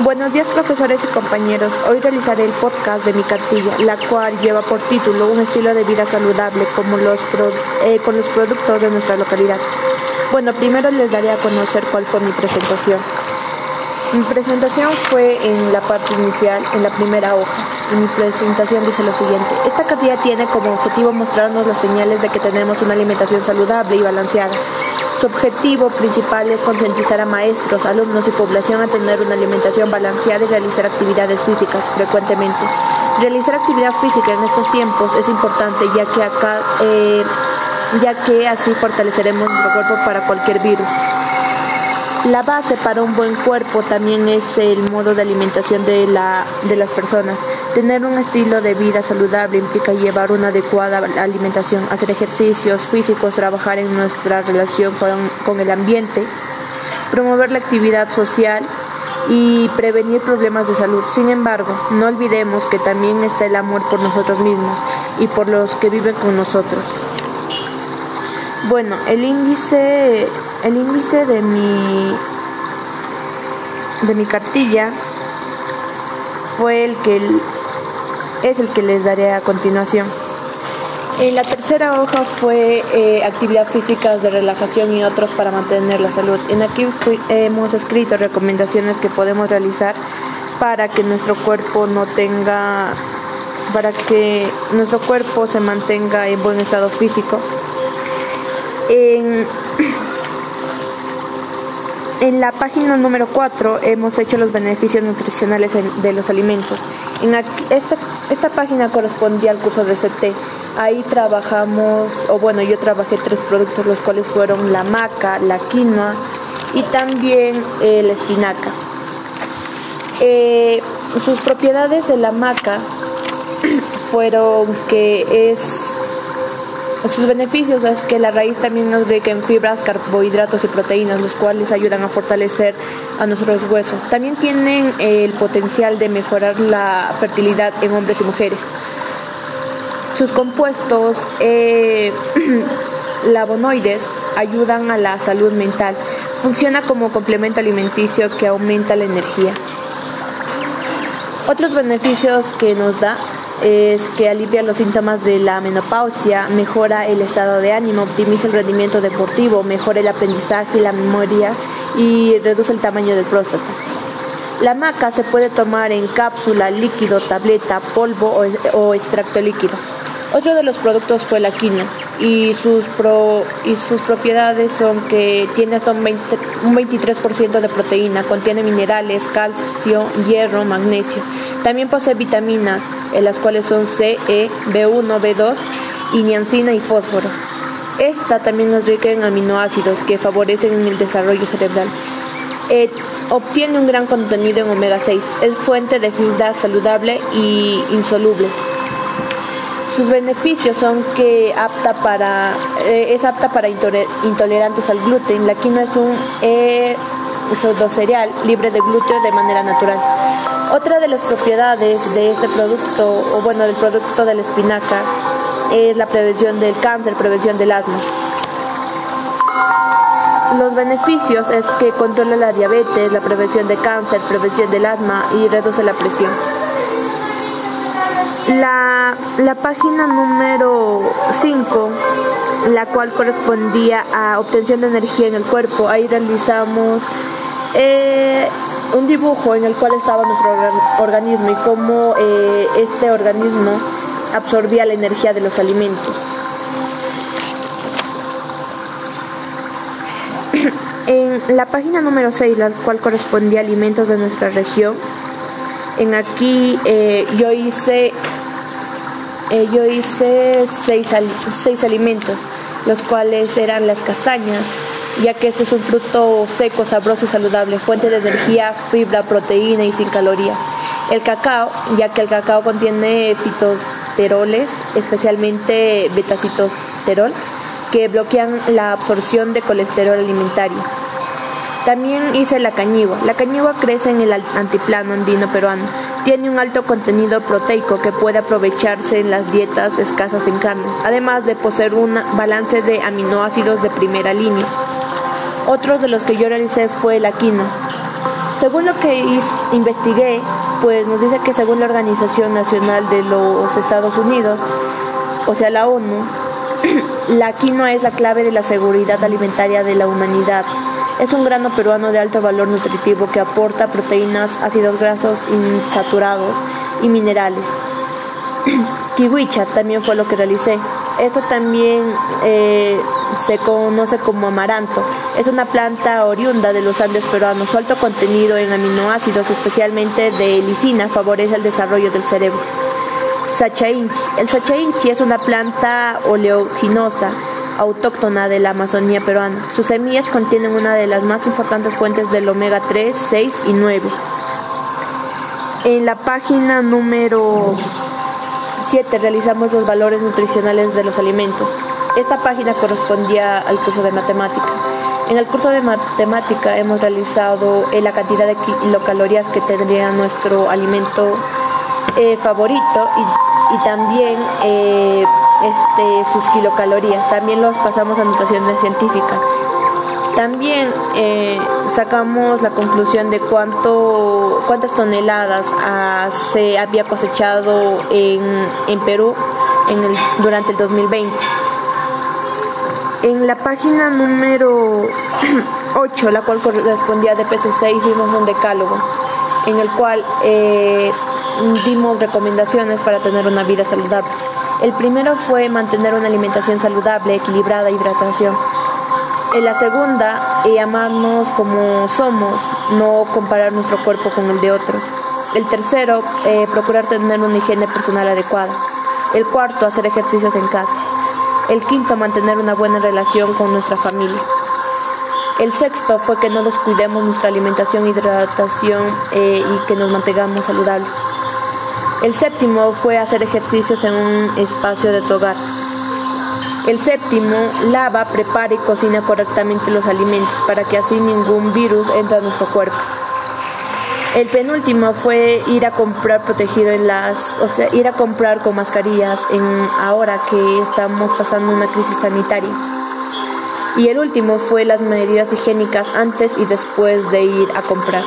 Buenos días profesores y compañeros. Hoy realizaré el podcast de mi cartilla, la cual lleva por título un estilo de vida saludable como los eh, con los productos de nuestra localidad. Bueno, primero les daré a conocer cuál fue mi presentación. Mi presentación fue en la parte inicial, en la primera hoja. Y mi presentación dice lo siguiente. Esta cartilla tiene como objetivo mostrarnos las señales de que tenemos una alimentación saludable y balanceada su objetivo principal es concientizar a maestros, alumnos y población a tener una alimentación balanceada y realizar actividades físicas frecuentemente. Realizar actividad física en estos tiempos es importante ya que acá, eh, ya que así fortaleceremos nuestro cuerpo para cualquier virus. La base para un buen cuerpo también es el modo de alimentación de, la, de las personas. Tener un estilo de vida saludable implica llevar una adecuada alimentación, hacer ejercicios físicos, trabajar en nuestra relación con, con el ambiente, promover la actividad social y prevenir problemas de salud. Sin embargo, no olvidemos que también está el amor por nosotros mismos y por los que viven con nosotros. Bueno, el índice, el índice de mi, de mi cartilla fue el que es el que les daré a continuación. En la tercera hoja fue eh, actividad física de relajación y otros para mantener la salud. En aquí hemos escrito recomendaciones que podemos realizar para que nuestro cuerpo no tenga, para que nuestro cuerpo se mantenga en buen estado físico en, la página número 4 hemos hecho los beneficios nutricionales de los alimentos. En esta, esta página correspondía al curso de CT. Ahí trabajamos, o bueno, yo trabajé tres productos, los cuales fueron la maca, la quinoa y también eh, la espinaca. Sus propiedades de la maca fueron que es sus beneficios es que la raíz también nos rica en fibras, carbohidratos y proteínas, los cuales ayudan a fortalecer a nuestros huesos. También tienen el potencial de mejorar la fertilidad en hombres y mujeres. Sus compuestos eh, lavonoides ayudan a la salud mental. Funciona como complemento alimenticio que aumenta la energía. Otros beneficios que nos da es que alivia los síntomas de la menopausia, mejora el estado de ánimo, optimiza el rendimiento deportivo, mejora el aprendizaje y la memoria y reduce el tamaño del próstata. La maca se puede tomar en cápsula, líquido, tableta, polvo o, extracto líquido. Otro de los productos fue la quinoa y sus, y sus propiedades son que tiene hasta un 23% de proteína, contiene minerales, calcio, hierro, magnesio. También posee vitaminas, en las cuales son C, E, B1, B2 y niacina y fósforo. Esta también es rica en aminoácidos que favorecen el desarrollo cerebral. Eh, obtiene un gran contenido en omega 6. Es fuente de fibra saludable y insoluble. Sus beneficios son que apta para, eh, es apta para intolerantes al gluten. La quinoa es un eh, libre de gluten de manera natural. Otra de las propiedades de este producto, o bueno, del producto de la espinaca, es la prevención del cáncer, prevención del asma. Los beneficios es que controla la diabetes, la prevención de cáncer, prevención del asma y reduce la presión. La, página número 5, la cual correspondía a obtención de energía en el cuerpo, ahí realizamos eh, un dibujo en el cual estaba nuestro organismo y cómo eh, este organismo absorbía la energía de los alimentos. En la página número 6, la cual correspondía a alimentos de nuestra región, en aquí eh, yo hice eh, yo hice seis, seis alimentos, los cuales eran las castañas, ya que este es un fruto seco, sabroso y saludable, fuente de energía, fibra, proteína y sin calorías. El cacao, ya que el cacao contiene fitosteroles, especialmente betacitosterol, que bloquean la absorción de colesterol alimentario. También hice la cañigua. La cañigua crece en el antiplano andino peruano. Tiene un alto contenido proteico que puede aprovecharse en las dietas escasas en carne, además de poseer un balance de aminoácidos de primera línea. Otros de los que yo realicé fue la quinoa. Según lo que investigué, pues nos dice que según la Organización Nacional de los Estados Unidos, o sea la ONU, la quinoa es la clave de la seguridad alimentaria de la humanidad. Es un grano peruano de alto valor nutritivo que aporta proteínas, ácidos grasos insaturados y minerales. Kiwicha también fue lo que realicé. Esto también eh, se conoce como amaranto. Es una planta oriunda de los Andes peruanos. Su alto contenido en aminoácidos, especialmente de lisina, favorece el desarrollo del cerebro. Sachainchi. El sachainchi es una planta oleoginosa autóctona de la Amazonía peruana. Sus semillas contienen una de las más importantes fuentes del omega 3, 6 y 9. En la página número 7 realizamos los valores nutricionales de los alimentos. Esta página correspondía al curso de matemática. En el curso de matemática hemos realizado eh, la cantidad de kilocalorías que tendría nuestro alimento eh, favorito y, también eh, este, sus kilocalorías. También los pasamos a notaciones científicas. También sacamos la conclusión de cuánto, cuántas toneladas se había cosechado en, en Perú en el, durante el 2020. En la página número 8, la cual correspondía a DPC6, hicimos un decálogo en el cual eh, dimos recomendaciones para tener una vida saludable. El primero fue mantener una alimentación saludable, equilibrada, hidratación. En la segunda, eh, amarnos como somos, no comparar nuestro cuerpo con el de otros. El tercero, eh, procurar tener una higiene personal adecuada. El cuarto, hacer ejercicios en casa. El quinto, mantener una buena relación con nuestra familia. El sexto fue que no descuidemos nuestra alimentación, hidratación eh, y que nos mantengamos saludables. El séptimo fue hacer ejercicios en un espacio de tu hogar. El séptimo, lava, prepara y cocina correctamente los alimentos para que así ningún virus entre a nuestro cuerpo. El penúltimo fue ir a comprar protegido en las, o sea, ir a comprar con mascarillas en ahora que estamos pasando una crisis sanitaria. Y el último fue las medidas higiénicas antes y después de ir a comprar.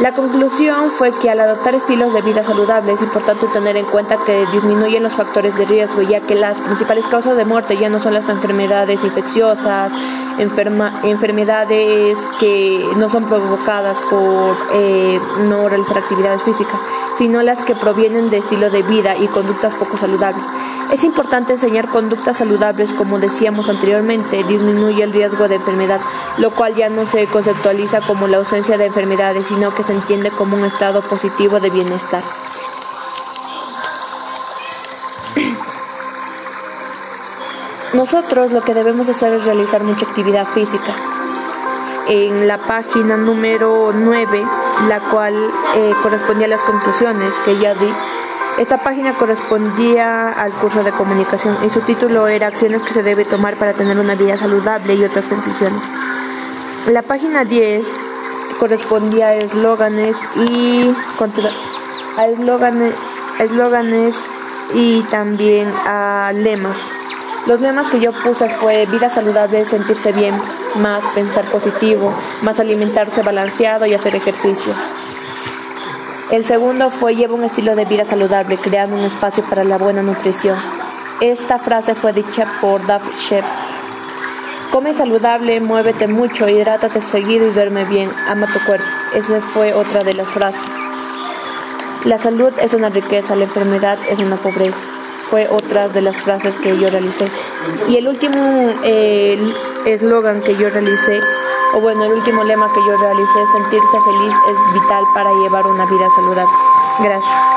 La conclusión fue que al adoptar estilos de vida saludables es importante tener en cuenta que disminuyen los factores de riesgo, ya que las principales causas de muerte ya no son las enfermedades infecciosas, enfermedades que no son provocadas por eh, no realizar actividades físicas, sino las que provienen de estilo de vida y conductas poco saludables. Es importante enseñar conductas saludables, como decíamos anteriormente, disminuye el riesgo de enfermedad, lo cual ya no se conceptualiza como la ausencia de enfermedades, sino que se entiende como un estado positivo de bienestar. Nosotros lo que debemos hacer es realizar mucha actividad física. En la página número 9, la cual eh, correspondía a las conclusiones que ya di, esta página correspondía al curso de comunicación y su título era Acciones que se debe tomar para tener una vida saludable y otras conclusiones. La página 10 correspondía a eslóganes y a eslóganes y también a lemas. Los lemas que yo puse fue vida saludable, sentirse bien, más pensar positivo, más alimentarse balanceado y hacer ejercicio. El segundo fue lleva un estilo de vida saludable, creando un espacio para la buena nutrición. Esta frase fue dicha por Dave Shep. Come saludable, muévete mucho, hidrátate seguido y duerme bien, ama tu cuerpo. Esa fue otra de las frases. La salud es una riqueza, la enfermedad es una pobreza fue otra de las frases que yo realicé. Y el último eslogan que yo realicé, o bueno, el último lema que yo realicé, sentirse feliz es vital para llevar una vida saludable. Gracias.